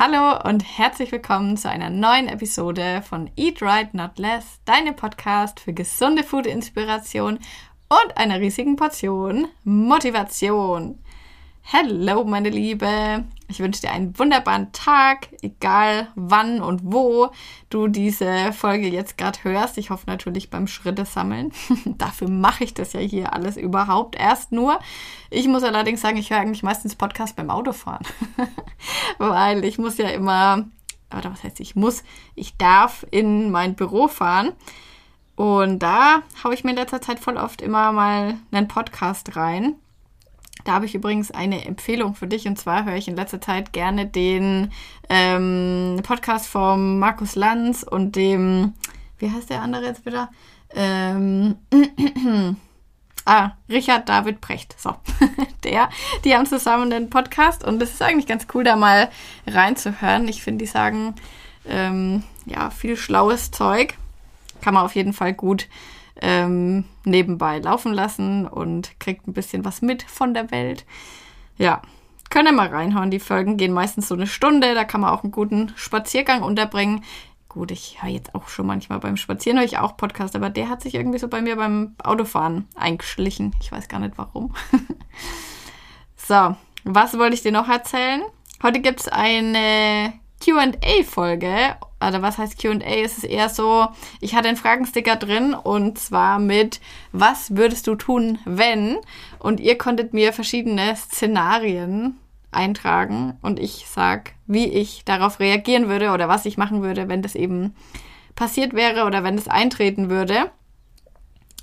Hallo und herzlich willkommen zu einer neuen Episode von Eat Right Not Less, deinem Podcast für gesunde Food-Inspiration und einer riesigen Portion Motivation. Hallo, meine Liebe. Ich wünsche dir einen wunderbaren Tag, egal wann und wo du diese Folge jetzt gerade hörst. Ich hoffe natürlich beim Schritte sammeln. Dafür mache ich das ja hier alles überhaupt erst nur. Ich muss allerdings sagen, ich höre eigentlich meistens Podcast beim Autofahren, weil ich muss ja immer, oder was heißt ich muss, ich darf in mein Büro fahren. Und da haue ich mir in letzter Zeit voll oft immer mal einen Podcast rein. Da habe ich übrigens eine Empfehlung für dich und zwar höre ich in letzter Zeit gerne den ähm, Podcast vom Markus Lanz und dem, wie heißt der andere jetzt wieder? Ähm, ah, Richard David Brecht. So, der, die haben zusammen den Podcast und es ist eigentlich ganz cool, da mal reinzuhören. Ich finde, die sagen ähm, ja viel schlaues Zeug. Kann man auf jeden Fall gut ähm, nebenbei laufen lassen und kriegt ein bisschen was mit von der Welt. Ja, könnt ihr mal reinhauen. Die Folgen gehen meistens so eine Stunde. Da kann man auch einen guten Spaziergang unterbringen. Gut, ich höre jetzt auch schon manchmal beim Spazieren höre ich auch Podcast, aber der hat sich irgendwie so bei mir beim Autofahren eingeschlichen. Ich weiß gar nicht warum. so, was wollte ich dir noch erzählen? Heute gibt es eine QA-Folge. Also was heißt QA? Es ist eher so, ich hatte einen Fragensticker drin und zwar mit, was würdest du tun, wenn? Und ihr konntet mir verschiedene Szenarien eintragen und ich sag, wie ich darauf reagieren würde oder was ich machen würde, wenn das eben passiert wäre oder wenn es eintreten würde.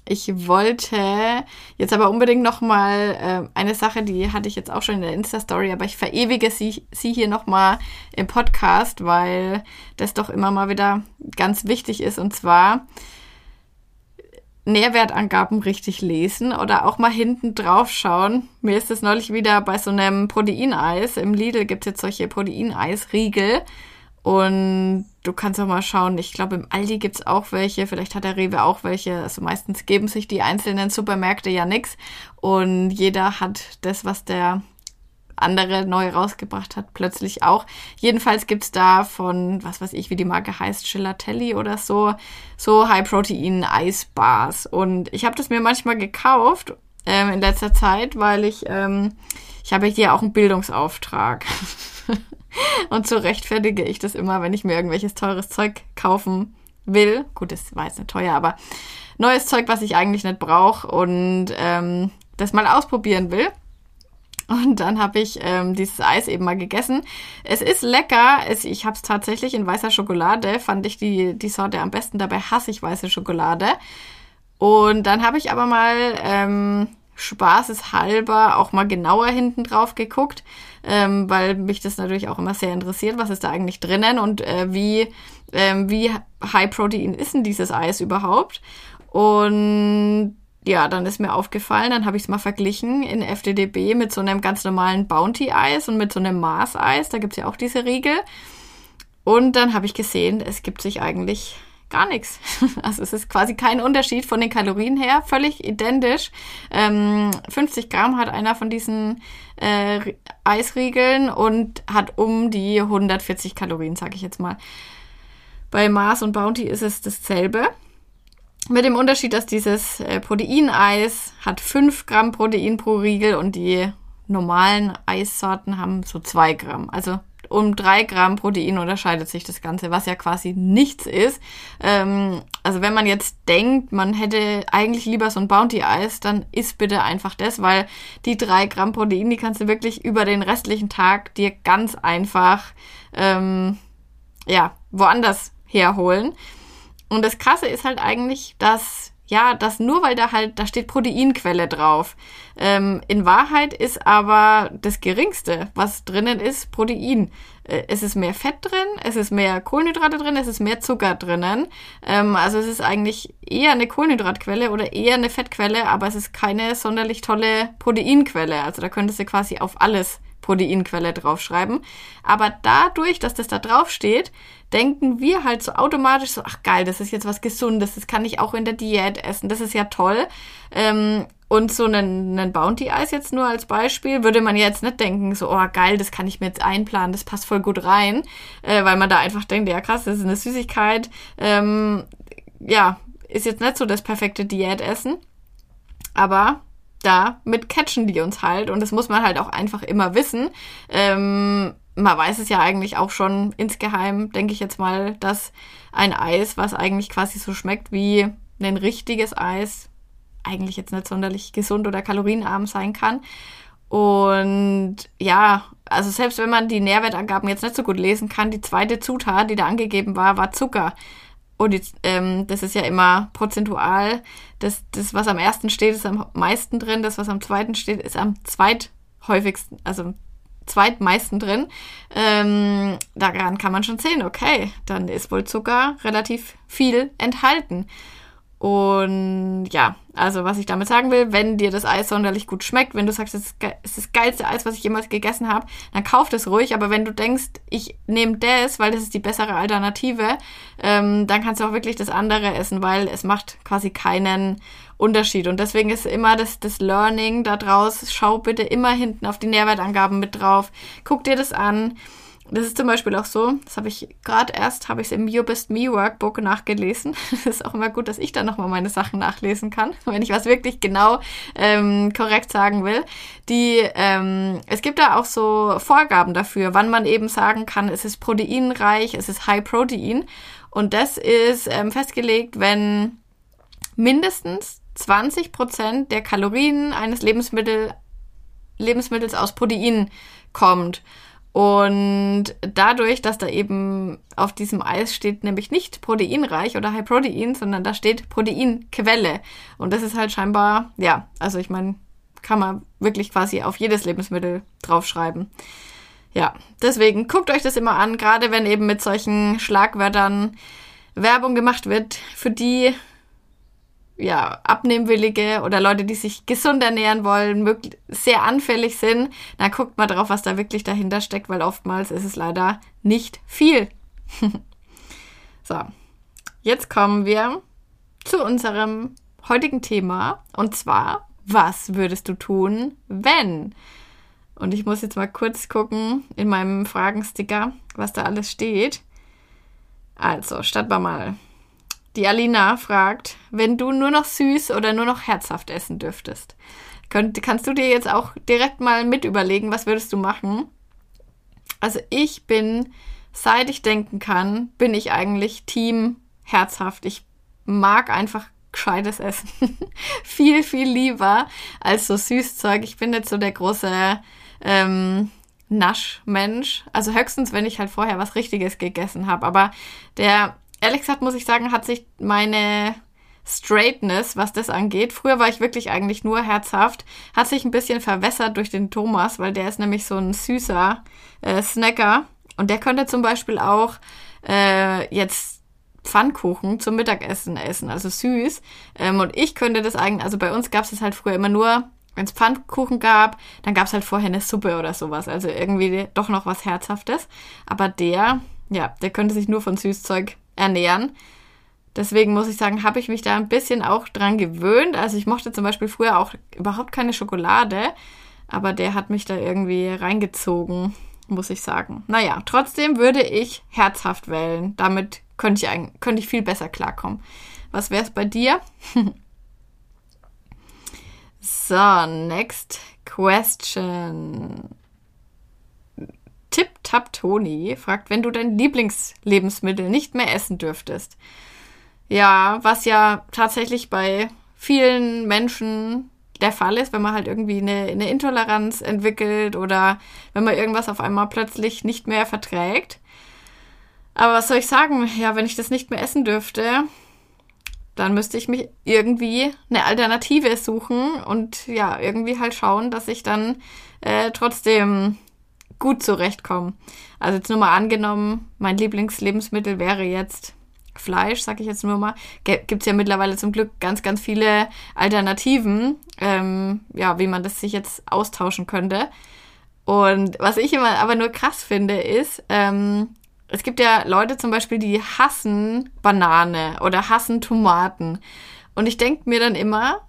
Ich wollte jetzt aber unbedingt noch mal äh, eine Sache, die hatte ich jetzt auch schon in der Insta-Story, aber ich verewige sie, sie hier noch mal im Podcast, weil das doch immer mal wieder ganz wichtig ist. Und zwar Nährwertangaben richtig lesen oder auch mal hinten drauf schauen. Mir ist das neulich wieder bei so einem Proteineis. Im Lidl gibt es jetzt solche Proteineis-Riegel. Und du kannst auch mal schauen, ich glaube, im Aldi gibt's auch welche, vielleicht hat der Rewe auch welche. Also meistens geben sich die einzelnen Supermärkte ja nix. Und jeder hat das, was der andere neu rausgebracht hat, plötzlich auch. Jedenfalls gibt's da von, was weiß ich, wie die Marke heißt, Gelatelli oder so, so High-Protein-Eisbars. Und ich habe das mir manchmal gekauft ähm, in letzter Zeit, weil ich, ähm, ich habe hier auch einen Bildungsauftrag. Und so rechtfertige ich das immer, wenn ich mir irgendwelches teures Zeug kaufen will. Gut, das war jetzt nicht teuer, aber neues Zeug, was ich eigentlich nicht brauche und ähm, das mal ausprobieren will. Und dann habe ich ähm, dieses Eis eben mal gegessen. Es ist lecker. Es, ich habe es tatsächlich in weißer Schokolade. Fand ich die, die Sorte am besten. Dabei hasse ich weiße Schokolade. Und dann habe ich aber mal ähm, spaßeshalber auch mal genauer hinten drauf geguckt, ähm, weil mich das natürlich auch immer sehr interessiert, was ist da eigentlich drinnen und äh, wie, ähm, wie High Protein ist denn dieses Eis überhaupt? Und ja, dann ist mir aufgefallen, dann habe ich es mal verglichen in FDDB mit so einem ganz normalen Bounty-Eis und mit so einem Mars-Eis, da gibt's ja auch diese Riegel. Und dann habe ich gesehen, es gibt sich eigentlich gar nichts. Also es ist quasi kein Unterschied von den Kalorien her, völlig identisch. Ähm, 50 Gramm hat einer von diesen äh, Eisriegeln und hat um die 140 Kalorien, sage ich jetzt mal. Bei Mars und Bounty ist es dasselbe. Mit dem Unterschied, dass dieses äh, Proteineis hat 5 Gramm Protein pro Riegel und die normalen Eissorten haben so 2 Gramm. Also um drei Gramm Protein unterscheidet sich das Ganze, was ja quasi nichts ist. Ähm, also wenn man jetzt denkt, man hätte eigentlich lieber so ein Bounty-Eis, dann isst bitte einfach das, weil die drei Gramm Protein, die kannst du wirklich über den restlichen Tag dir ganz einfach ähm, ja woanders herholen. Und das Krasse ist halt eigentlich, dass ja, das nur weil da halt, da steht Proteinquelle drauf. Ähm, in Wahrheit ist aber das Geringste, was drinnen ist, Protein. Äh, es ist mehr Fett drin, es ist mehr Kohlenhydrate drin, es ist mehr Zucker drinnen. Ähm, also es ist eigentlich eher eine Kohlenhydratquelle oder eher eine Fettquelle, aber es ist keine sonderlich tolle Proteinquelle. Also da könntest du quasi auf alles Proteinquelle draufschreiben. Aber dadurch, dass das da drauf steht, denken wir halt so automatisch so, ach geil, das ist jetzt was Gesundes, das kann ich auch in der Diät essen, das ist ja toll. Ähm, und so einen, einen Bounty-Eis jetzt nur als Beispiel, würde man jetzt nicht denken, so, oh geil, das kann ich mir jetzt einplanen, das passt voll gut rein, äh, weil man da einfach denkt, ja krass, das ist eine Süßigkeit. Ähm, ja, ist jetzt nicht so das perfekte Diätessen, aber da mit catchen die uns halt und das muss man halt auch einfach immer wissen. Ähm, man weiß es ja eigentlich auch schon insgeheim, denke ich jetzt mal, dass ein Eis, was eigentlich quasi so schmeckt wie ein richtiges Eis, eigentlich jetzt nicht sonderlich gesund oder kalorienarm sein kann. Und ja, also selbst wenn man die Nährwertangaben jetzt nicht so gut lesen kann, die zweite Zutat, die da angegeben war, war Zucker. Und die, ähm, das ist ja immer prozentual. Das, das, was am ersten steht, ist am meisten drin. Das, was am zweiten steht, ist am zweithäufigsten, also zweitmeisten drin. Ähm, daran kann man schon sehen, okay, dann ist wohl Zucker relativ viel enthalten. Und ja, also was ich damit sagen will, wenn dir das Eis sonderlich gut schmeckt, wenn du sagst, es ist das geilste Eis, was ich jemals gegessen habe, dann kauf das ruhig. Aber wenn du denkst, ich nehme das, weil das ist die bessere Alternative, ähm, dann kannst du auch wirklich das andere essen, weil es macht quasi keinen Unterschied. Und deswegen ist immer das, das Learning da draus, schau bitte immer hinten auf die Nährwertangaben mit drauf, guck dir das an. Das ist zum Beispiel auch so, das habe ich gerade erst, habe ich es im You Best Me Workbook nachgelesen. Das ist auch immer gut, dass ich dann nochmal meine Sachen nachlesen kann, wenn ich was wirklich genau ähm, korrekt sagen will. Die, ähm, es gibt da auch so Vorgaben dafür, wann man eben sagen kann, es ist proteinreich, es ist High Protein. Und das ist ähm, festgelegt, wenn mindestens 20 Prozent der Kalorien eines Lebensmittel, Lebensmittels aus Protein kommt. Und dadurch, dass da eben auf diesem Eis steht, nämlich nicht proteinreich oder High Protein, sondern da steht Proteinquelle. Und das ist halt scheinbar, ja, also ich meine, kann man wirklich quasi auf jedes Lebensmittel draufschreiben. Ja, deswegen guckt euch das immer an, gerade wenn eben mit solchen Schlagwörtern Werbung gemacht wird, für die ja, Abnehmwillige oder Leute, die sich gesund ernähren wollen, sehr anfällig sind, dann guckt mal drauf, was da wirklich dahinter steckt, weil oftmals ist es leider nicht viel. so, jetzt kommen wir zu unserem heutigen Thema und zwar, was würdest du tun, wenn? Und ich muss jetzt mal kurz gucken in meinem Fragensticker, was da alles steht. Also, starten wir mal. Die Alina fragt, wenn du nur noch süß oder nur noch herzhaft essen dürftest, könnt, kannst du dir jetzt auch direkt mal mit überlegen, was würdest du machen? Also ich bin, seit ich denken kann, bin ich eigentlich Team herzhaft. Ich mag einfach gescheites Essen. viel, viel lieber als so Süßzeug. Ich bin nicht so der große ähm, Naschmensch. Also höchstens, wenn ich halt vorher was Richtiges gegessen habe. Aber der ehrlich gesagt muss ich sagen, hat sich meine Straightness, was das angeht. Früher war ich wirklich eigentlich nur herzhaft. Hat sich ein bisschen verwässert durch den Thomas, weil der ist nämlich so ein süßer äh, Snacker. Und der könnte zum Beispiel auch äh, jetzt Pfannkuchen zum Mittagessen essen, also süß. Ähm, und ich könnte das eigentlich, also bei uns gab es das halt früher immer nur, wenn es Pfannkuchen gab, dann gab es halt vorher eine Suppe oder sowas. Also irgendwie doch noch was Herzhaftes. Aber der, ja, der könnte sich nur von Süßzeug ernähren. Deswegen muss ich sagen, habe ich mich da ein bisschen auch dran gewöhnt. Also ich mochte zum Beispiel früher auch überhaupt keine Schokolade, aber der hat mich da irgendwie reingezogen, muss ich sagen. Naja, trotzdem würde ich herzhaft wählen. Damit könnte ich, könnte ich viel besser klarkommen. Was wäre es bei dir? so, next question. Tip Tap Toni fragt, wenn du dein Lieblingslebensmittel nicht mehr essen dürftest. Ja, was ja tatsächlich bei vielen Menschen der Fall ist, wenn man halt irgendwie eine, eine Intoleranz entwickelt oder wenn man irgendwas auf einmal plötzlich nicht mehr verträgt. Aber was soll ich sagen? Ja, wenn ich das nicht mehr essen dürfte, dann müsste ich mich irgendwie eine Alternative suchen und ja, irgendwie halt schauen, dass ich dann äh, trotzdem gut zurechtkommen. Also jetzt nur mal angenommen, mein Lieblingslebensmittel wäre jetzt Fleisch, sag ich jetzt nur mal. Gibt es ja mittlerweile zum Glück ganz, ganz viele Alternativen, ähm, ja, wie man das sich jetzt austauschen könnte. Und was ich immer aber nur krass finde, ist, ähm, es gibt ja Leute zum Beispiel, die hassen Banane oder hassen Tomaten. Und ich denke mir dann immer,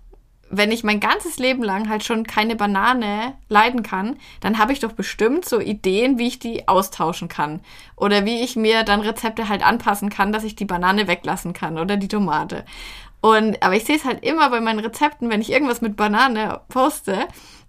wenn ich mein ganzes Leben lang halt schon keine Banane leiden kann, dann habe ich doch bestimmt so Ideen, wie ich die austauschen kann. Oder wie ich mir dann Rezepte halt anpassen kann, dass ich die Banane weglassen kann oder die Tomate. Und, aber ich sehe es halt immer bei meinen Rezepten, wenn ich irgendwas mit Banane poste,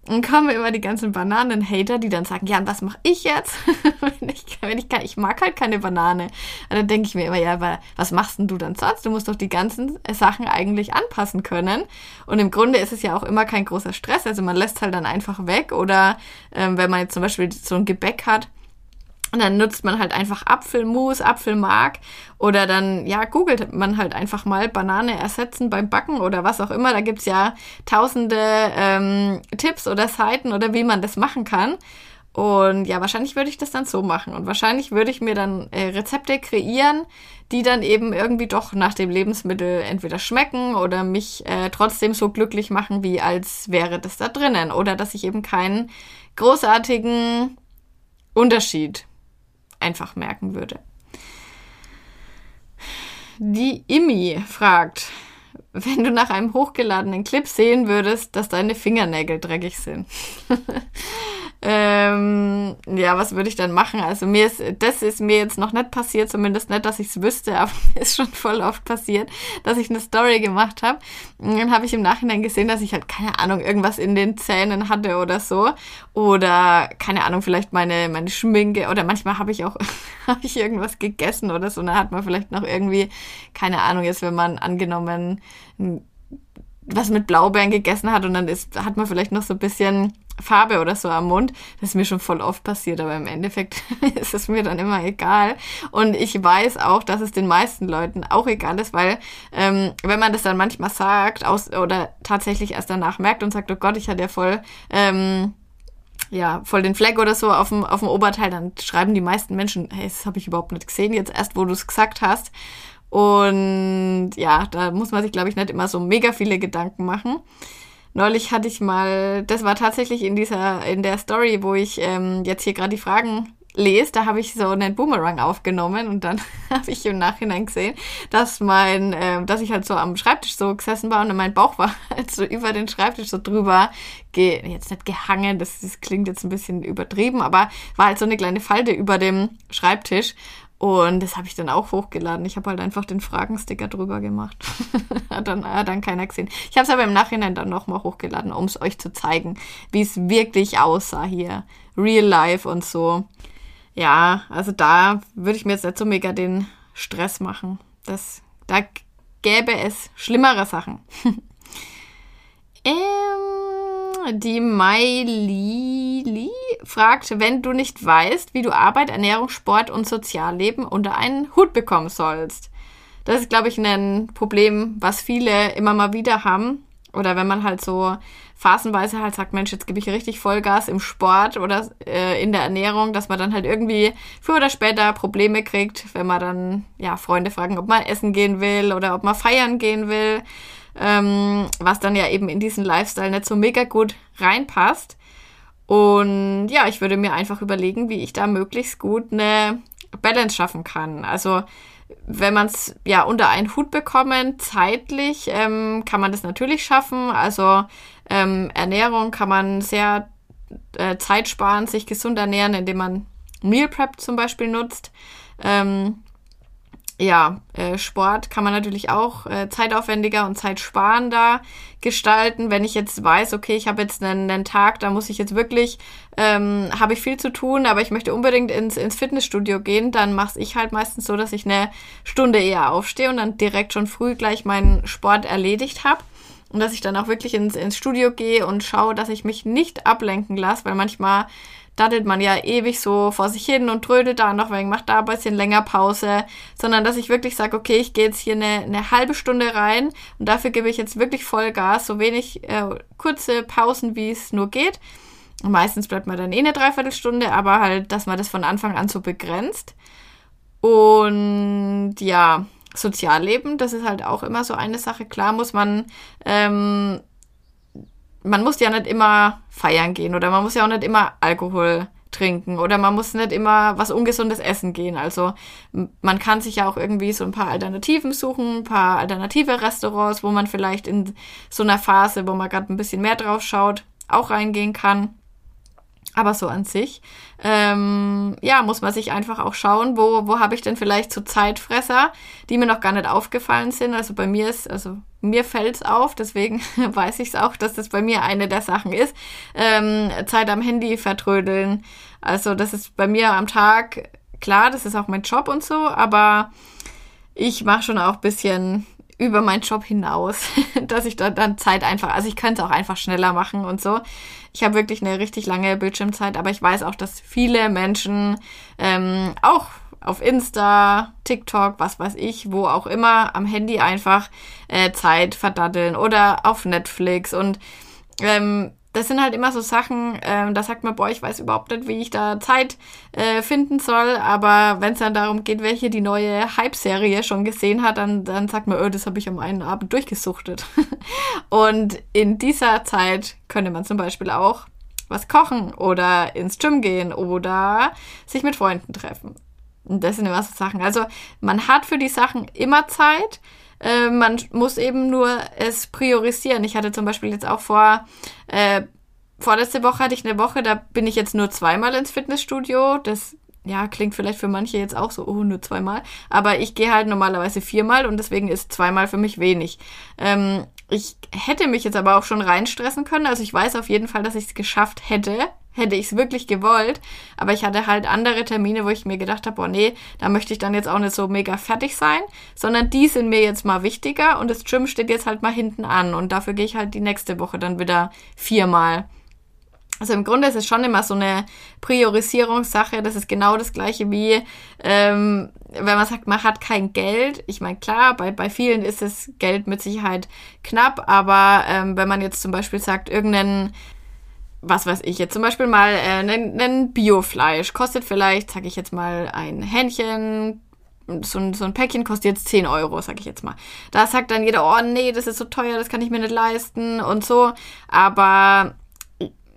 und kommen immer die ganzen Bananen-Hater, die dann sagen, ja, und was mache ich jetzt? wenn ich, wenn ich, kann, ich mag halt keine Banane. Und dann denke ich mir immer, ja, aber was machst denn du dann sonst? Du musst doch die ganzen Sachen eigentlich anpassen können. Und im Grunde ist es ja auch immer kein großer Stress. Also man lässt halt dann einfach weg. Oder ähm, wenn man jetzt zum Beispiel so ein Gebäck hat, und dann nutzt man halt einfach Apfelmus, Apfelmark oder dann, ja, googelt man halt einfach mal Banane ersetzen beim Backen oder was auch immer. Da gibt's ja tausende ähm, Tipps oder Seiten oder wie man das machen kann. Und ja, wahrscheinlich würde ich das dann so machen. Und wahrscheinlich würde ich mir dann äh, Rezepte kreieren, die dann eben irgendwie doch nach dem Lebensmittel entweder schmecken oder mich äh, trotzdem so glücklich machen, wie als wäre das da drinnen. Oder dass ich eben keinen großartigen Unterschied einfach merken würde. Die Imi fragt, wenn du nach einem hochgeladenen Clip sehen würdest, dass deine Fingernägel dreckig sind. Ähm, ja, was würde ich dann machen? Also mir ist, das ist mir jetzt noch nicht passiert, zumindest nicht, dass ich es wüsste, aber mir ist schon voll oft passiert, dass ich eine Story gemacht habe. Dann habe ich im Nachhinein gesehen, dass ich halt, keine Ahnung, irgendwas in den Zähnen hatte oder so. Oder, keine Ahnung, vielleicht meine, meine Schminke. Oder manchmal habe ich auch, habe ich irgendwas gegessen oder so. Und dann hat man vielleicht noch irgendwie, keine Ahnung, jetzt wenn man angenommen was mit Blaubeeren gegessen hat und dann ist, hat man vielleicht noch so ein bisschen Farbe oder so am Mund. Das ist mir schon voll oft passiert, aber im Endeffekt ist es mir dann immer egal. Und ich weiß auch, dass es den meisten Leuten auch egal ist, weil ähm, wenn man das dann manchmal sagt aus, oder tatsächlich erst danach merkt und sagt, oh Gott, ich hatte ja voll... Ähm, ja, voll den Fleck oder so auf dem, auf dem Oberteil, dann schreiben die meisten Menschen, hey, das habe ich überhaupt nicht gesehen, jetzt erst, wo du es gesagt hast. Und ja, da muss man sich, glaube ich, nicht immer so mega viele Gedanken machen. Neulich hatte ich mal, das war tatsächlich in dieser, in der Story, wo ich ähm, jetzt hier gerade die Fragen lese, da habe ich so einen Boomerang aufgenommen und dann habe ich im Nachhinein gesehen, dass mein, äh, dass ich halt so am Schreibtisch so gesessen war und mein Bauch war halt so über den Schreibtisch so drüber, ge jetzt nicht gehangen, das, das klingt jetzt ein bisschen übertrieben, aber war halt so eine kleine Falte über dem Schreibtisch und das habe ich dann auch hochgeladen. Ich habe halt einfach den Fragensticker drüber gemacht. hat, dann, hat dann keiner gesehen. Ich habe es aber im Nachhinein dann nochmal hochgeladen, um es euch zu zeigen, wie es wirklich aussah hier. Real life und so. Ja, also da würde ich mir jetzt nicht so mega den Stress machen. Das, da gäbe es schlimmere Sachen. ähm, die Mailili fragt, wenn du nicht weißt, wie du Arbeit, Ernährung, Sport und Sozialleben unter einen Hut bekommen sollst. Das ist, glaube ich, ein Problem, was viele immer mal wieder haben. Oder wenn man halt so phasenweise halt sagt, Mensch, jetzt gebe ich richtig Vollgas im Sport oder äh, in der Ernährung, dass man dann halt irgendwie früher oder später Probleme kriegt, wenn man dann, ja, Freunde fragen, ob man essen gehen will oder ob man feiern gehen will, ähm, was dann ja eben in diesen Lifestyle nicht so mega gut reinpasst. Und ja, ich würde mir einfach überlegen, wie ich da möglichst gut eine Balance schaffen kann. Also wenn man es ja unter einen Hut bekommen, zeitlich ähm, kann man das natürlich schaffen. Also ähm, Ernährung kann man sehr äh, zeitsparend sich gesund ernähren, indem man Meal Prep zum Beispiel nutzt. Ähm, ja, äh, Sport kann man natürlich auch äh, zeitaufwendiger und zeitsparender gestalten. Wenn ich jetzt weiß, okay, ich habe jetzt einen, einen Tag, da muss ich jetzt wirklich, ähm, habe ich viel zu tun, aber ich möchte unbedingt ins, ins Fitnessstudio gehen, dann mache ich halt meistens so, dass ich eine Stunde eher aufstehe und dann direkt schon früh gleich meinen Sport erledigt habe. Und dass ich dann auch wirklich ins, ins Studio gehe und schaue, dass ich mich nicht ablenken lasse, weil manchmal daddelt man ja ewig so vor sich hin und trödelt da noch wegen, macht da ein bisschen länger Pause, sondern dass ich wirklich sage, okay, ich gehe jetzt hier eine, eine halbe Stunde rein und dafür gebe ich jetzt wirklich Vollgas, so wenig äh, kurze Pausen, wie es nur geht. Und meistens bleibt man dann eh eine Dreiviertelstunde, aber halt, dass man das von Anfang an so begrenzt. Und ja, Sozialleben, das ist halt auch immer so eine Sache. Klar muss man ähm, man muss ja nicht immer feiern gehen oder man muss ja auch nicht immer Alkohol trinken oder man muss nicht immer was Ungesundes essen gehen. Also man kann sich ja auch irgendwie so ein paar Alternativen suchen, ein paar alternative Restaurants, wo man vielleicht in so einer Phase, wo man gerade ein bisschen mehr drauf schaut, auch reingehen kann. Aber so an sich, ähm, ja, muss man sich einfach auch schauen, wo, wo habe ich denn vielleicht so Zeitfresser, die mir noch gar nicht aufgefallen sind. Also bei mir ist, also mir fällt es auf, deswegen weiß ich es auch, dass das bei mir eine der Sachen ist. Ähm, Zeit am Handy vertrödeln. Also das ist bei mir am Tag, klar, das ist auch mein Job und so, aber ich mache schon auch bisschen über meinen Job hinaus, dass ich da dann Zeit einfach, also ich könnte auch einfach schneller machen und so. Ich habe wirklich eine richtig lange Bildschirmzeit, aber ich weiß auch, dass viele Menschen ähm, auch auf Insta, TikTok, was weiß ich, wo auch immer, am Handy einfach äh, Zeit verdaddeln oder auf Netflix und ähm, das sind halt immer so Sachen, ähm, da sagt man, boah, ich weiß überhaupt nicht, wie ich da Zeit äh, finden soll. Aber wenn es dann darum geht, welche die neue Hype-Serie schon gesehen hat, dann, dann sagt man, oh, das habe ich am einen Abend durchgesuchtet. und in dieser Zeit könnte man zum Beispiel auch was kochen oder ins Gym gehen oder sich mit Freunden treffen. Und das sind immer so Sachen. Also man hat für die Sachen immer Zeit. Äh, man muss eben nur es priorisieren. Ich hatte zum Beispiel jetzt auch vor, äh, vorletzte Woche hatte ich eine Woche, da bin ich jetzt nur zweimal ins Fitnessstudio. Das ja, klingt vielleicht für manche jetzt auch so, oh, nur zweimal. Aber ich gehe halt normalerweise viermal und deswegen ist zweimal für mich wenig. Ähm, ich hätte mich jetzt aber auch schon reinstressen können. Also ich weiß auf jeden Fall, dass ich es geschafft hätte, hätte ich es wirklich gewollt. Aber ich hatte halt andere Termine, wo ich mir gedacht habe, oh nee, da möchte ich dann jetzt auch nicht so mega fertig sein, sondern die sind mir jetzt mal wichtiger und das Gym steht jetzt halt mal hinten an und dafür gehe ich halt die nächste Woche dann wieder viermal. Also im Grunde ist es schon immer so eine Priorisierungssache. Das ist genau das gleiche wie, ähm, wenn man sagt, man hat kein Geld. Ich meine, klar, bei, bei vielen ist das Geld mit Sicherheit knapp, aber ähm, wenn man jetzt zum Beispiel sagt, irgendeinen was weiß ich jetzt zum Beispiel mal äh, ein Biofleisch kostet vielleicht, sag ich jetzt mal, ein Hähnchen, so ein, so ein Päckchen kostet jetzt 10 Euro, sag ich jetzt mal. Da sagt dann jeder, oh nee, das ist so teuer, das kann ich mir nicht leisten und so. Aber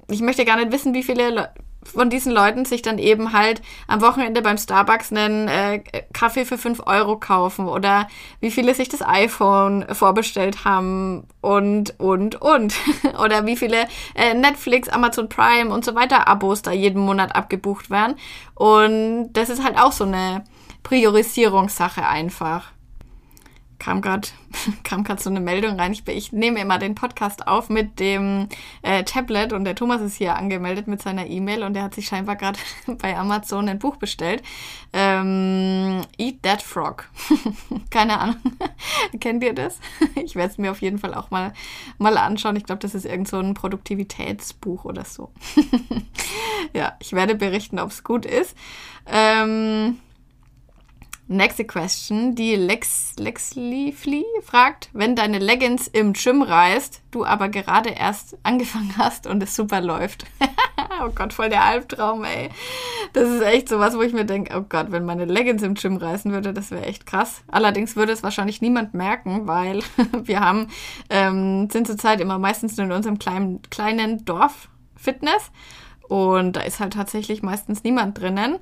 ich möchte gar nicht wissen, wie viele von diesen Leuten sich dann eben halt am Wochenende beim Starbucks einen äh, Kaffee für 5 Euro kaufen oder wie viele sich das iPhone vorbestellt haben und, und, und. oder wie viele äh, Netflix, Amazon Prime und so weiter Abos da jeden Monat abgebucht werden. Und das ist halt auch so eine Priorisierungssache einfach kam gerade kam gerade so eine Meldung rein. Ich, ich nehme immer den Podcast auf mit dem äh, Tablet und der Thomas ist hier angemeldet mit seiner E-Mail und der hat sich scheinbar gerade bei Amazon ein Buch bestellt. Ähm, Eat That Frog. Keine Ahnung. Kennt ihr das? ich werde es mir auf jeden Fall auch mal, mal anschauen. Ich glaube, das ist irgend so ein Produktivitätsbuch oder so. ja, ich werde berichten, ob es gut ist. Ähm, Next question. Die Lex, Lexley fragt, wenn deine Leggings im Gym reißt, du aber gerade erst angefangen hast und es super läuft. oh Gott, voll der Albtraum, ey. Das ist echt so was, wo ich mir denke, oh Gott, wenn meine Leggings im Gym reißen würde, das wäre echt krass. Allerdings würde es wahrscheinlich niemand merken, weil wir haben, ähm, sind zurzeit immer meistens nur in unserem kleinen, kleinen Dorf Fitness. Und da ist halt tatsächlich meistens niemand drinnen.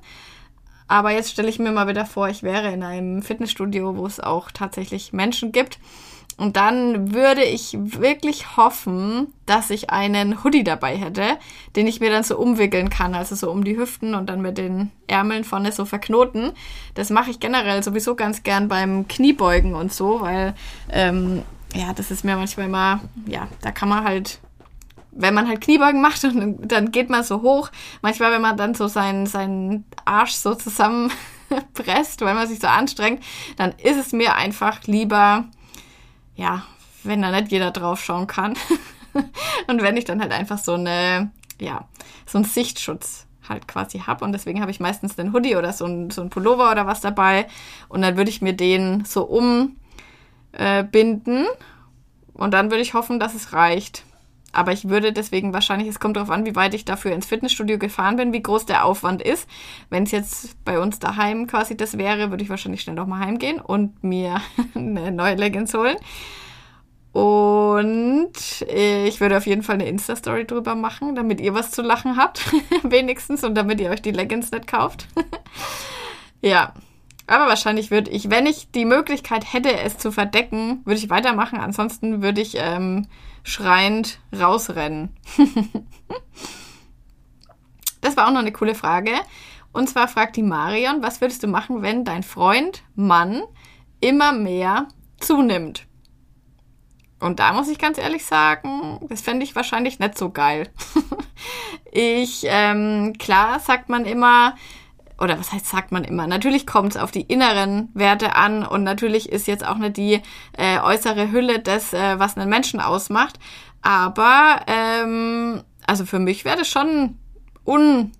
Aber jetzt stelle ich mir mal wieder vor, ich wäre in einem Fitnessstudio, wo es auch tatsächlich Menschen gibt. Und dann würde ich wirklich hoffen, dass ich einen Hoodie dabei hätte, den ich mir dann so umwickeln kann, also so um die Hüften und dann mit den Ärmeln vorne so verknoten. Das mache ich generell sowieso ganz gern beim Kniebeugen und so, weil ähm, ja, das ist mir manchmal immer, ja, da kann man halt wenn man halt Kniebeugen macht und dann geht man so hoch, manchmal, wenn man dann so seinen, seinen Arsch so zusammenpresst, weil man sich so anstrengt, dann ist es mir einfach lieber, ja, wenn da nicht jeder drauf schauen kann. und wenn ich dann halt einfach so eine, ja, so einen Sichtschutz halt quasi habe. Und deswegen habe ich meistens den Hoodie oder so ein, so ein Pullover oder was dabei. Und dann würde ich mir den so umbinden. Äh, und dann würde ich hoffen, dass es reicht. Aber ich würde deswegen wahrscheinlich, es kommt darauf an, wie weit ich dafür ins Fitnessstudio gefahren bin, wie groß der Aufwand ist. Wenn es jetzt bei uns daheim quasi das wäre, würde ich wahrscheinlich schnell nochmal heimgehen und mir eine neue Leggings holen. Und ich würde auf jeden Fall eine Insta-Story drüber machen, damit ihr was zu lachen habt, wenigstens, und damit ihr euch die Leggings nicht kauft. ja, aber wahrscheinlich würde ich, wenn ich die Möglichkeit hätte, es zu verdecken, würde ich weitermachen. Ansonsten würde ich ähm, schreiend rausrennen. das war auch noch eine coole Frage. Und zwar fragt die Marion, was würdest du machen, wenn dein Freund, Mann, immer mehr zunimmt? Und da muss ich ganz ehrlich sagen, das fände ich wahrscheinlich nicht so geil. ich, ähm, klar sagt man immer, oder was heißt, sagt man immer, natürlich kommt es auf die inneren Werte an und natürlich ist jetzt auch nicht die äh, äußere Hülle das, äh, was einen Menschen ausmacht. Aber, ähm, also für mich wäre das schon un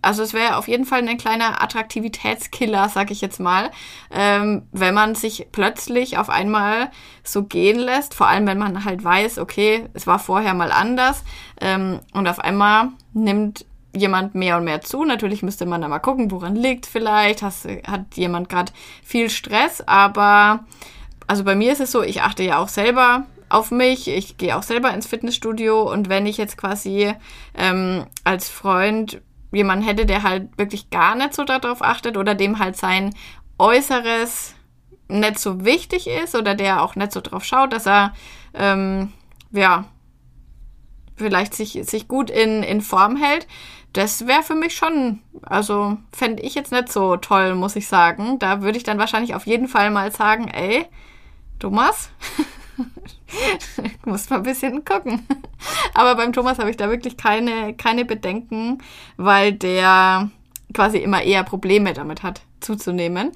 also es wäre auf jeden Fall ein kleiner Attraktivitätskiller, sag ich jetzt mal, ähm, wenn man sich plötzlich auf einmal so gehen lässt, vor allem wenn man halt weiß, okay, es war vorher mal anders ähm, und auf einmal nimmt jemand mehr und mehr zu. Natürlich müsste man da mal gucken, woran liegt vielleicht, Hast, hat jemand gerade viel Stress, aber also bei mir ist es so, ich achte ja auch selber auf mich. Ich gehe auch selber ins Fitnessstudio und wenn ich jetzt quasi ähm, als Freund jemanden hätte, der halt wirklich gar nicht so darauf achtet oder dem halt sein Äußeres nicht so wichtig ist oder der auch nicht so drauf schaut, dass er ähm, ja vielleicht sich, sich gut in, in Form hält, das wäre für mich schon, also fände ich jetzt nicht so toll, muss ich sagen. Da würde ich dann wahrscheinlich auf jeden Fall mal sagen, ey, Thomas, muss mal ein bisschen gucken. Aber beim Thomas habe ich da wirklich keine, keine Bedenken, weil der quasi immer eher Probleme damit hat, zuzunehmen.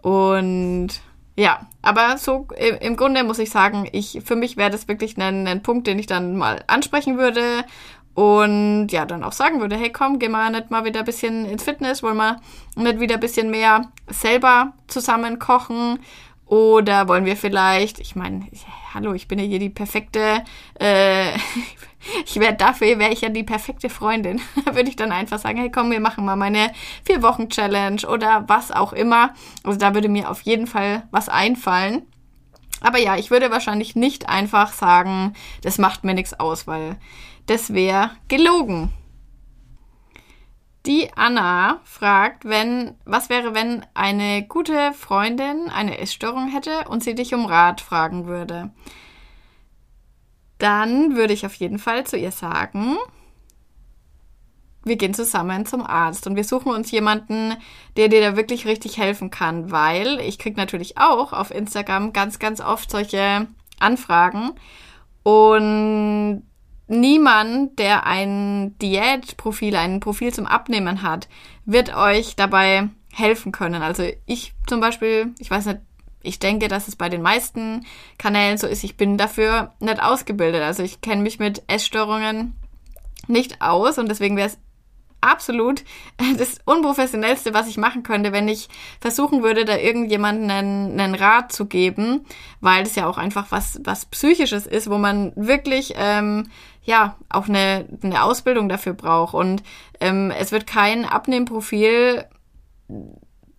Und ja, aber so im Grunde muss ich sagen, ich, für mich wäre das wirklich ein, ein Punkt, den ich dann mal ansprechen würde und ja, dann auch sagen würde, hey komm, geh mal nicht mal wieder ein bisschen ins Fitness, wollen wir nicht wieder ein bisschen mehr selber zusammen kochen oder wollen wir vielleicht, ich meine, hallo, ich bin ja hier die perfekte, äh, ich wäre dafür, wäre ich ja die perfekte Freundin. Da würde ich dann einfach sagen, hey komm, wir machen mal meine vier Wochen Challenge oder was auch immer. Also da würde mir auf jeden Fall was einfallen. Aber ja, ich würde wahrscheinlich nicht einfach sagen, das macht mir nichts aus, weil das wäre gelogen. Die Anna fragt, wenn, was wäre, wenn eine gute Freundin eine Essstörung hätte und sie dich um Rat fragen würde? Dann würde ich auf jeden Fall zu ihr sagen, wir gehen zusammen zum Arzt und wir suchen uns jemanden, der dir da wirklich richtig helfen kann, weil ich kriege natürlich auch auf Instagram ganz, ganz oft solche Anfragen und niemand, der ein Diätprofil, ein Profil zum Abnehmen hat, wird euch dabei helfen können. Also ich zum Beispiel, ich weiß nicht, ich denke, dass es bei den meisten Kanälen so ist, ich bin dafür nicht ausgebildet. Also ich kenne mich mit Essstörungen nicht aus und deswegen wäre es absolut das Unprofessionellste, was ich machen könnte, wenn ich versuchen würde, da irgendjemanden einen, einen Rat zu geben, weil das ja auch einfach was, was Psychisches ist, wo man wirklich ähm, ja auch eine, eine Ausbildung dafür braucht. Und ähm, es wird kein Abnehmprofil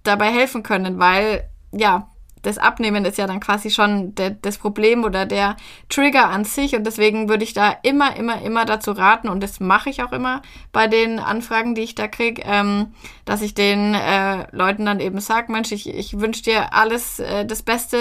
dabei helfen können, weil ja, das Abnehmen ist ja dann quasi schon de, das Problem oder der Trigger an sich und deswegen würde ich da immer, immer, immer dazu raten und das mache ich auch immer bei den Anfragen, die ich da kriege, ähm, dass ich den äh, Leuten dann eben sage, Mensch, ich, ich wünsche dir alles äh, das Beste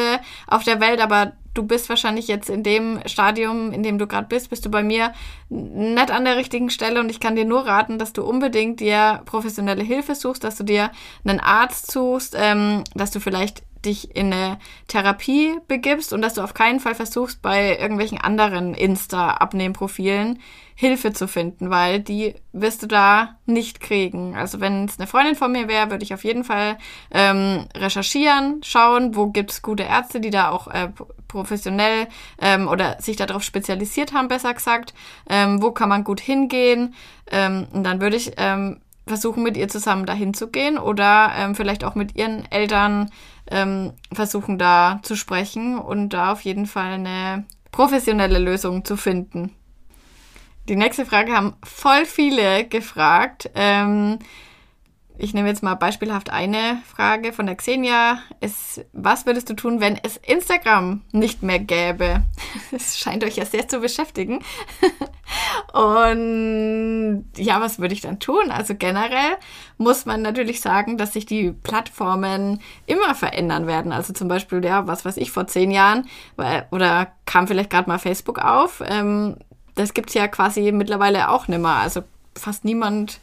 auf der Welt, aber du bist wahrscheinlich jetzt in dem Stadium, in dem du gerade bist, bist du bei mir nicht an der richtigen Stelle und ich kann dir nur raten, dass du unbedingt dir professionelle Hilfe suchst, dass du dir einen Arzt suchst, ähm, dass du vielleicht dich in eine Therapie begibst und dass du auf keinen Fall versuchst, bei irgendwelchen anderen Insta-Abnehmprofilen Hilfe zu finden, weil die wirst du da nicht kriegen. Also wenn es eine Freundin von mir wäre, würde ich auf jeden Fall ähm, recherchieren, schauen, wo gibt es gute Ärzte, die da auch äh, professionell ähm, oder sich darauf spezialisiert haben, besser gesagt. Ähm, wo kann man gut hingehen? Ähm, und dann würde ich ähm, versuchen, mit ihr zusammen dahin zu gehen oder ähm, vielleicht auch mit ihren Eltern ähm, versuchen da zu sprechen und da auf jeden Fall eine professionelle Lösung zu finden. Die nächste Frage haben voll viele gefragt. Ähm, ich nehme jetzt mal beispielhaft eine Frage von der Xenia. Es, was würdest du tun, wenn es Instagram nicht mehr gäbe? Es scheint euch ja sehr zu beschäftigen. Und ja, was würde ich dann tun? Also generell muss man natürlich sagen, dass sich die Plattformen immer verändern werden. Also zum Beispiel, ja, was weiß ich, vor zehn Jahren oder kam vielleicht gerade mal Facebook auf. Ähm, das gibt's ja quasi mittlerweile auch nicht mehr. Also fast niemand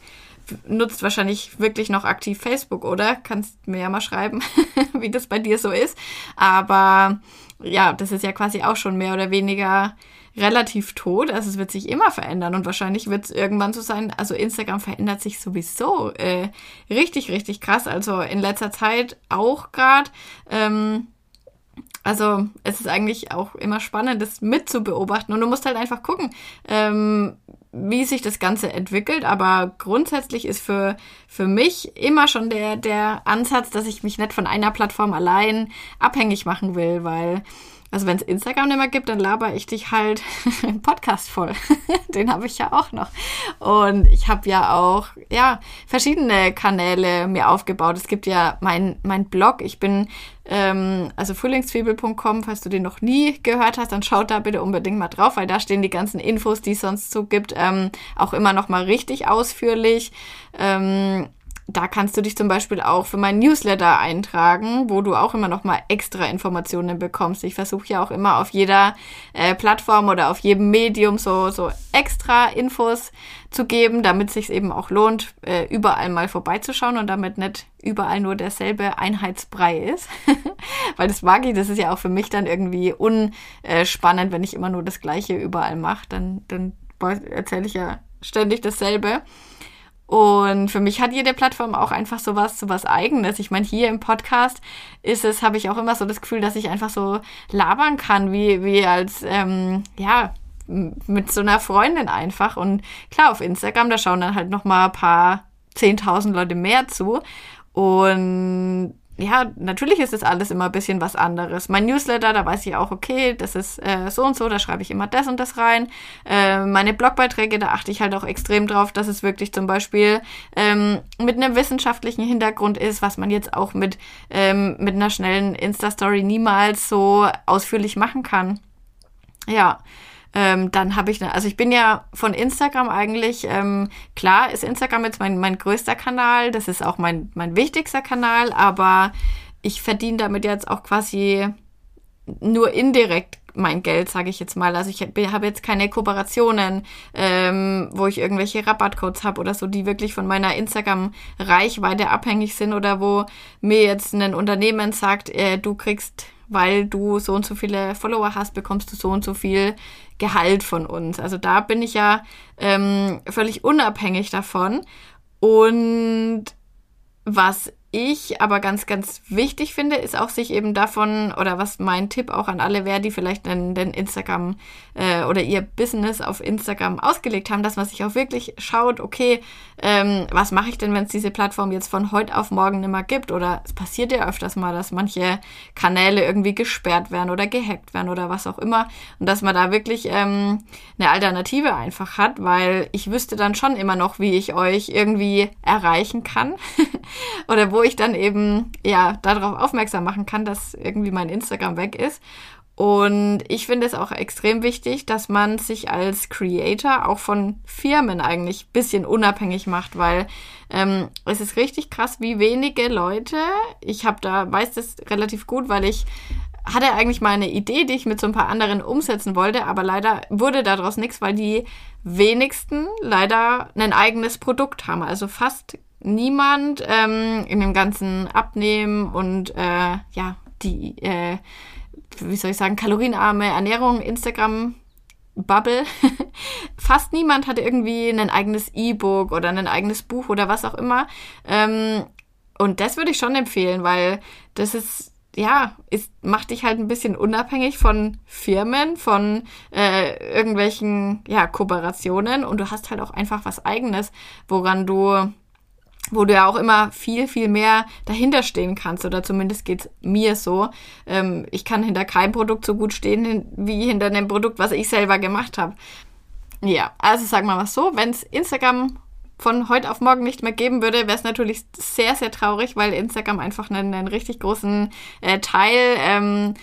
nutzt wahrscheinlich wirklich noch aktiv Facebook, oder? Kannst mir ja mal schreiben, wie das bei dir so ist. Aber ja, das ist ja quasi auch schon mehr oder weniger relativ tot. Also es wird sich immer verändern und wahrscheinlich wird es irgendwann so sein. Also Instagram verändert sich sowieso äh, richtig, richtig krass. Also in letzter Zeit auch gerade. Ähm, also es ist eigentlich auch immer spannend, das mitzubeobachten. Und du musst halt einfach gucken, ähm, wie sich das Ganze entwickelt. Aber grundsätzlich ist für, für mich immer schon der, der Ansatz, dass ich mich nicht von einer Plattform allein abhängig machen will, weil also wenn es Instagram nicht mehr gibt, dann laber ich dich halt im Podcast voll. Den habe ich ja auch noch. Und ich habe ja auch, ja, verschiedene Kanäle mir aufgebaut. Es gibt ja mein, mein Blog. Ich bin, ähm, also frühlingszwiebel.com, falls du den noch nie gehört hast, dann schaut da bitte unbedingt mal drauf, weil da stehen die ganzen Infos, die es sonst so gibt, ähm, auch immer noch mal richtig ausführlich. Ähm, da kannst du dich zum Beispiel auch für meinen Newsletter eintragen, wo du auch immer noch mal extra Informationen bekommst. Ich versuche ja auch immer auf jeder äh, Plattform oder auf jedem Medium so, so extra Infos zu geben, damit sich eben auch lohnt, äh, überall mal vorbeizuschauen und damit nicht überall nur derselbe Einheitsbrei ist. Weil das mag ich, das ist ja auch für mich dann irgendwie unspannend, wenn ich immer nur das Gleiche überall mache. Dann, dann erzähle ich ja ständig dasselbe. Und für mich hat jede Plattform auch einfach sowas, sowas eigenes. Ich meine, hier im Podcast ist es, habe ich auch immer so das Gefühl, dass ich einfach so labern kann, wie, wie als, ähm, ja, mit so einer Freundin einfach. Und klar, auf Instagram, da schauen dann halt noch mal ein paar zehntausend Leute mehr zu. Und ja, natürlich ist das alles immer ein bisschen was anderes. Mein Newsletter, da weiß ich auch, okay, das ist äh, so und so, da schreibe ich immer das und das rein. Äh, meine Blogbeiträge, da achte ich halt auch extrem drauf, dass es wirklich zum Beispiel ähm, mit einem wissenschaftlichen Hintergrund ist, was man jetzt auch mit, ähm, mit einer schnellen Insta-Story niemals so ausführlich machen kann. Ja. Ähm, dann habe ich, also ich bin ja von Instagram eigentlich, ähm, klar ist Instagram jetzt mein, mein größter Kanal, das ist auch mein, mein wichtigster Kanal, aber ich verdiene damit jetzt auch quasi nur indirekt mein Geld, sage ich jetzt mal. Also ich habe jetzt keine Kooperationen, ähm, wo ich irgendwelche Rabattcodes habe oder so, die wirklich von meiner Instagram-Reichweite abhängig sind oder wo mir jetzt ein Unternehmen sagt, äh, du kriegst weil du so und so viele Follower hast, bekommst du so und so viel Gehalt von uns. Also da bin ich ja ähm, völlig unabhängig davon. Und was ich aber ganz, ganz wichtig finde, ist auch sich eben davon, oder was mein Tipp auch an alle wäre, die vielleicht den, den Instagram äh, oder ihr Business auf Instagram ausgelegt haben, dass man sich auch wirklich schaut, okay, ähm, was mache ich denn, wenn es diese Plattform jetzt von heute auf morgen nicht mehr gibt? Oder es passiert ja öfters mal, dass manche Kanäle irgendwie gesperrt werden oder gehackt werden oder was auch immer. Und dass man da wirklich ähm, eine Alternative einfach hat, weil ich wüsste dann schon immer noch, wie ich euch irgendwie erreichen kann oder wo ich dann eben ja darauf aufmerksam machen kann, dass irgendwie mein Instagram weg ist. Und ich finde es auch extrem wichtig, dass man sich als Creator auch von Firmen eigentlich ein bisschen unabhängig macht, weil ähm, es ist richtig krass, wie wenige Leute, ich habe da, weiß das relativ gut, weil ich hatte eigentlich mal eine Idee, die ich mit so ein paar anderen umsetzen wollte, aber leider wurde daraus nichts, weil die wenigsten leider ein eigenes Produkt haben. Also fast niemand ähm, in dem ganzen Abnehmen und äh, ja, die, äh, wie soll ich sagen, kalorienarme Ernährung, Instagram Bubble. Fast niemand hat irgendwie ein eigenes E-Book oder ein eigenes Buch oder was auch immer. Ähm, und das würde ich schon empfehlen, weil das ist, ja, ist, macht dich halt ein bisschen unabhängig von Firmen, von äh, irgendwelchen, ja, Kooperationen und du hast halt auch einfach was eigenes, woran du wo du ja auch immer viel, viel mehr dahinter stehen kannst. Oder zumindest geht's mir so. Ähm, ich kann hinter keinem Produkt so gut stehen wie hinter einem Produkt, was ich selber gemacht habe. Ja, also sag mal was so, wenn's Instagram von heute auf morgen nicht mehr geben würde, wäre es natürlich sehr, sehr traurig, weil Instagram einfach einen, einen richtig großen äh, Teil ähm,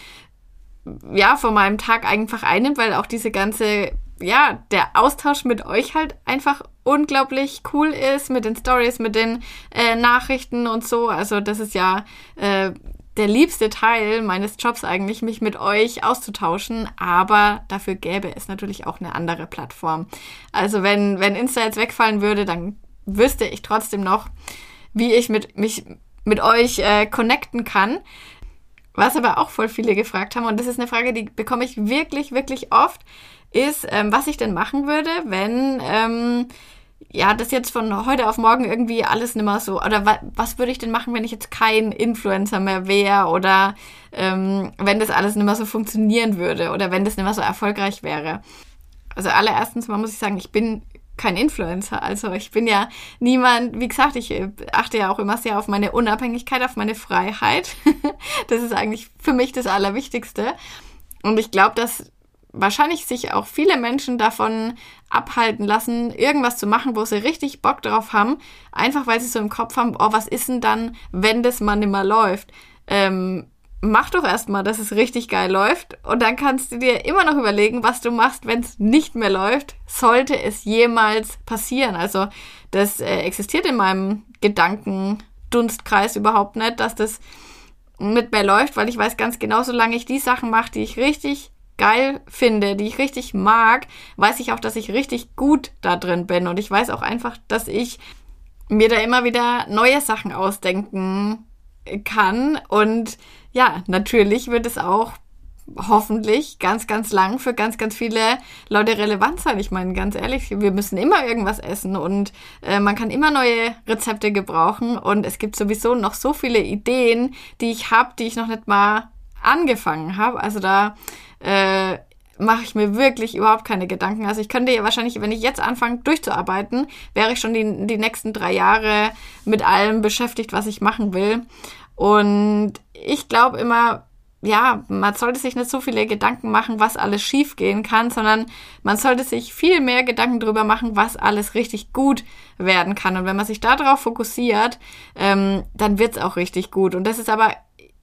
ja, von meinem Tag einfach einnimmt, weil auch diese ganze, ja, der Austausch mit euch halt einfach unglaublich cool ist, mit den Stories, mit den äh, Nachrichten und so. Also das ist ja äh, der liebste Teil meines Jobs eigentlich, mich mit euch auszutauschen, aber dafür gäbe es natürlich auch eine andere Plattform. Also wenn, wenn Insta jetzt wegfallen würde, dann wüsste ich trotzdem noch, wie ich mit, mich mit euch äh, connecten kann. Was aber auch voll viele gefragt haben, und das ist eine Frage, die bekomme ich wirklich, wirklich oft, ist, ähm, was ich denn machen würde, wenn ähm, ja, das jetzt von heute auf morgen irgendwie alles nicht mehr so. Oder wa was würde ich denn machen, wenn ich jetzt kein Influencer mehr wäre? Oder ähm, wenn das alles nicht mehr so funktionieren würde? Oder wenn das nicht mehr so erfolgreich wäre? Also allererstens mal muss ich sagen, ich bin kein Influencer. Also ich bin ja niemand, wie gesagt, ich äh, achte ja auch immer sehr auf meine Unabhängigkeit, auf meine Freiheit. das ist eigentlich für mich das Allerwichtigste. Und ich glaube, dass wahrscheinlich sich auch viele Menschen davon abhalten lassen, irgendwas zu machen, wo sie richtig Bock drauf haben, einfach weil sie so im Kopf haben, oh, was ist denn dann, wenn das mal nicht mehr läuft? Ähm, mach doch erstmal, dass es richtig geil läuft und dann kannst du dir immer noch überlegen, was du machst, wenn es nicht mehr läuft, sollte es jemals passieren. Also das äh, existiert in meinem Gedankendunstkreis überhaupt nicht, dass das mit mir läuft, weil ich weiß ganz genau, solange ich die Sachen mache, die ich richtig geil finde, die ich richtig mag, weiß ich auch, dass ich richtig gut da drin bin. Und ich weiß auch einfach, dass ich mir da immer wieder neue Sachen ausdenken kann. Und ja, natürlich wird es auch hoffentlich ganz, ganz lang für ganz, ganz viele Leute relevant sein. Ich meine, ganz ehrlich, wir müssen immer irgendwas essen und äh, man kann immer neue Rezepte gebrauchen und es gibt sowieso noch so viele Ideen, die ich habe, die ich noch nicht mal angefangen habe. Also da äh, mache ich mir wirklich überhaupt keine Gedanken. Also ich könnte ja wahrscheinlich, wenn ich jetzt anfange durchzuarbeiten, wäre ich schon die, die nächsten drei Jahre mit allem beschäftigt, was ich machen will. Und ich glaube immer, ja, man sollte sich nicht so viele Gedanken machen, was alles schief gehen kann, sondern man sollte sich viel mehr Gedanken darüber machen, was alles richtig gut werden kann. Und wenn man sich darauf fokussiert, ähm, dann wird's auch richtig gut. Und das ist aber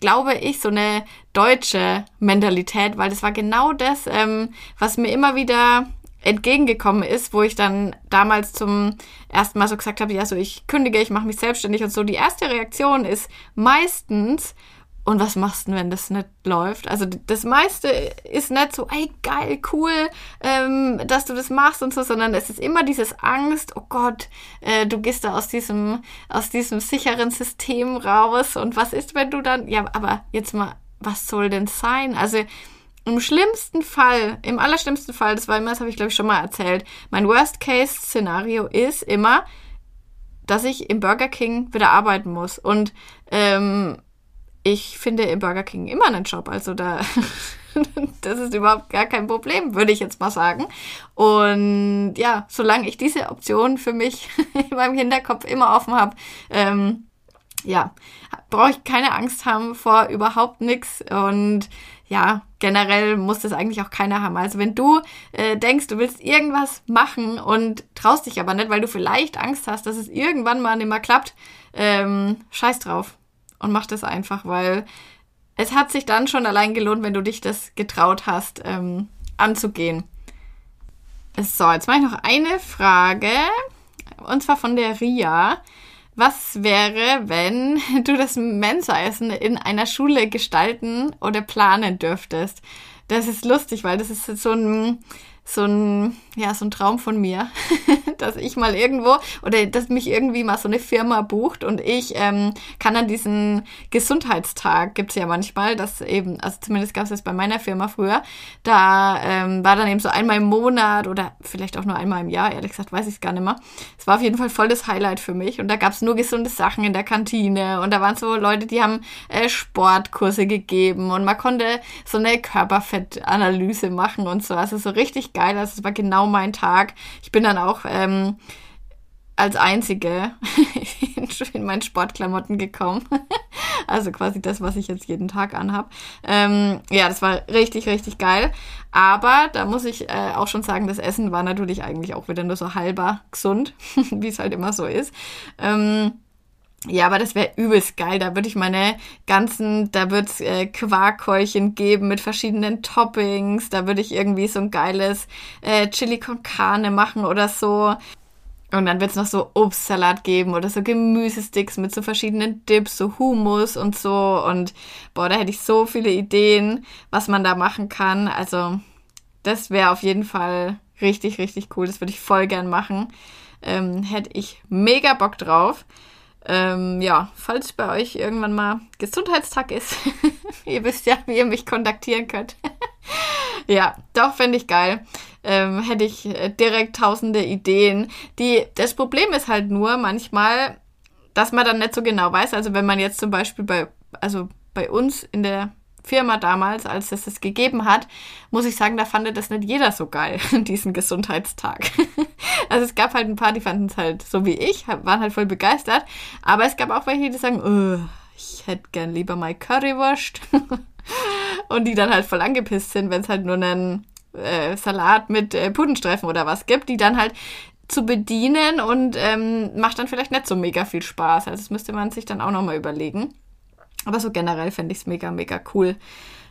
glaube ich, so eine deutsche Mentalität, weil das war genau das, ähm, was mir immer wieder entgegengekommen ist, wo ich dann damals zum ersten Mal so gesagt habe, ja, so ich kündige, ich mache mich selbstständig und so. Die erste Reaktion ist meistens, und was machst du, wenn das nicht läuft? Also das meiste ist nicht so, ey, geil, cool, ähm, dass du das machst und so, sondern es ist immer dieses Angst, oh Gott, äh, du gehst da aus diesem, aus diesem sicheren System raus und was ist, wenn du dann, ja, aber jetzt mal, was soll denn sein? Also im schlimmsten Fall, im allerschlimmsten Fall, das war immer, das habe ich glaube ich schon mal erzählt, mein Worst-Case-Szenario ist immer, dass ich im Burger King wieder arbeiten muss und ähm, ich finde im Burger King immer einen Job. Also da, das ist überhaupt gar kein Problem, würde ich jetzt mal sagen. Und ja, solange ich diese Option für mich in meinem Hinterkopf immer offen habe, ähm, ja, brauche ich keine Angst haben vor überhaupt nichts. Und ja, generell muss das eigentlich auch keiner haben. Also wenn du äh, denkst, du willst irgendwas machen und traust dich aber nicht, weil du vielleicht Angst hast, dass es irgendwann mal nicht mehr klappt, ähm, scheiß drauf und mach das einfach, weil es hat sich dann schon allein gelohnt, wenn du dich das getraut hast, ähm, anzugehen. So, jetzt mache ich noch eine Frage. Und zwar von der Ria. Was wäre, wenn du das Mensa-Essen in einer Schule gestalten oder planen dürftest? Das ist lustig, weil das ist so ein so ein, ja, so ein Traum von mir, dass ich mal irgendwo oder dass mich irgendwie mal so eine Firma bucht und ich ähm, kann an diesen Gesundheitstag, gibt's ja manchmal, dass eben, also zumindest gab's das bei meiner Firma früher, da ähm, war dann eben so einmal im Monat oder vielleicht auch nur einmal im Jahr, ehrlich gesagt, weiß ich es gar nicht mehr. Es war auf jeden Fall voll das Highlight für mich und da gab's nur gesunde Sachen in der Kantine und da waren so Leute, die haben äh, Sportkurse gegeben und man konnte so eine Körperfettanalyse machen und so, also so richtig geil. Also es war genau mein Tag. Ich bin dann auch ähm, als Einzige in meinen Sportklamotten gekommen. Also quasi das, was ich jetzt jeden Tag anhab. Ähm, ja, das war richtig, richtig geil. Aber da muss ich äh, auch schon sagen, das Essen war natürlich eigentlich auch wieder nur so halber gesund, wie es halt immer so ist. Ähm, ja, aber das wäre übelst geil. Da würde ich meine ganzen, da wird es äh, Quarkhäulchen geben mit verschiedenen Toppings. Da würde ich irgendwie so ein geiles äh, Chili con Carne machen oder so. Und dann wird es noch so Obstsalat geben oder so Gemüsesticks mit so verschiedenen Dips, so Hummus und so. Und boah, da hätte ich so viele Ideen, was man da machen kann. Also, das wäre auf jeden Fall richtig, richtig cool. Das würde ich voll gern machen. Ähm, hätte ich mega Bock drauf. Ähm, ja, falls bei euch irgendwann mal Gesundheitstag ist, ihr wisst ja, wie ihr mich kontaktieren könnt. ja, doch, fände ich geil. Ähm, hätte ich äh, direkt tausende Ideen. Die, das Problem ist halt nur manchmal, dass man dann nicht so genau weiß. Also wenn man jetzt zum Beispiel bei, also bei uns in der Firma damals, als es das gegeben hat, muss ich sagen, da fand das nicht jeder so geil, diesen Gesundheitstag. also es gab halt ein paar, die fanden es halt so wie ich, waren halt voll begeistert. Aber es gab auch welche, die sagen, oh, ich hätte gern lieber mal Currywurst. Und die dann halt voll angepisst sind, wenn es halt nur einen äh, Salat mit äh, Pudenstreifen oder was gibt, die dann halt zu bedienen und ähm, macht dann vielleicht nicht so mega viel Spaß. Also das müsste man sich dann auch nochmal überlegen. Aber so generell fände ich es mega, mega cool.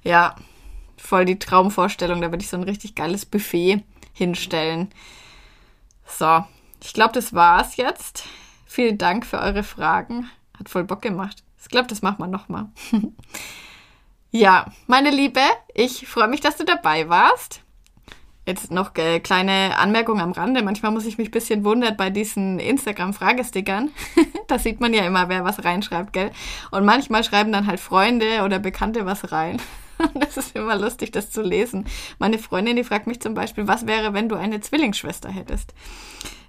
Ja, voll die Traumvorstellung. Da würde ich so ein richtig geiles Buffet hinstellen. So, ich glaube, das war's jetzt. Vielen Dank für eure Fragen. Hat voll Bock gemacht. Ich glaube, das machen wir nochmal. ja, meine Liebe, ich freue mich, dass du dabei warst. Jetzt noch äh, kleine Anmerkung am Rande. Manchmal muss ich mich bisschen wundern bei diesen Instagram-Fragestickern. da sieht man ja immer, wer was reinschreibt, gell? Und manchmal schreiben dann halt Freunde oder Bekannte was rein. das ist immer lustig, das zu lesen. Meine Freundin, die fragt mich zum Beispiel, was wäre, wenn du eine Zwillingsschwester hättest?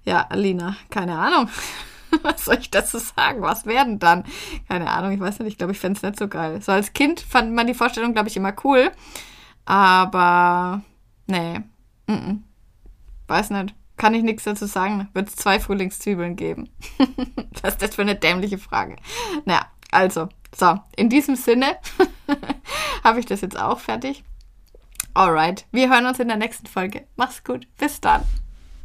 Ja, Alina, keine Ahnung. was soll ich dazu sagen? Was werden dann? Keine Ahnung, ich weiß nicht. Ich glaube, ich fände es nicht so geil. So als Kind fand man die Vorstellung, glaube ich, immer cool. Aber nee, Mm -mm. Weiß nicht. Kann ich nichts dazu sagen. Wird es zwei Frühlingszwiebeln geben? Was ist das für eine dämliche Frage? Naja, also, so, in diesem Sinne habe ich das jetzt auch fertig. Alright, wir hören uns in der nächsten Folge. Mach's gut. Bis dann.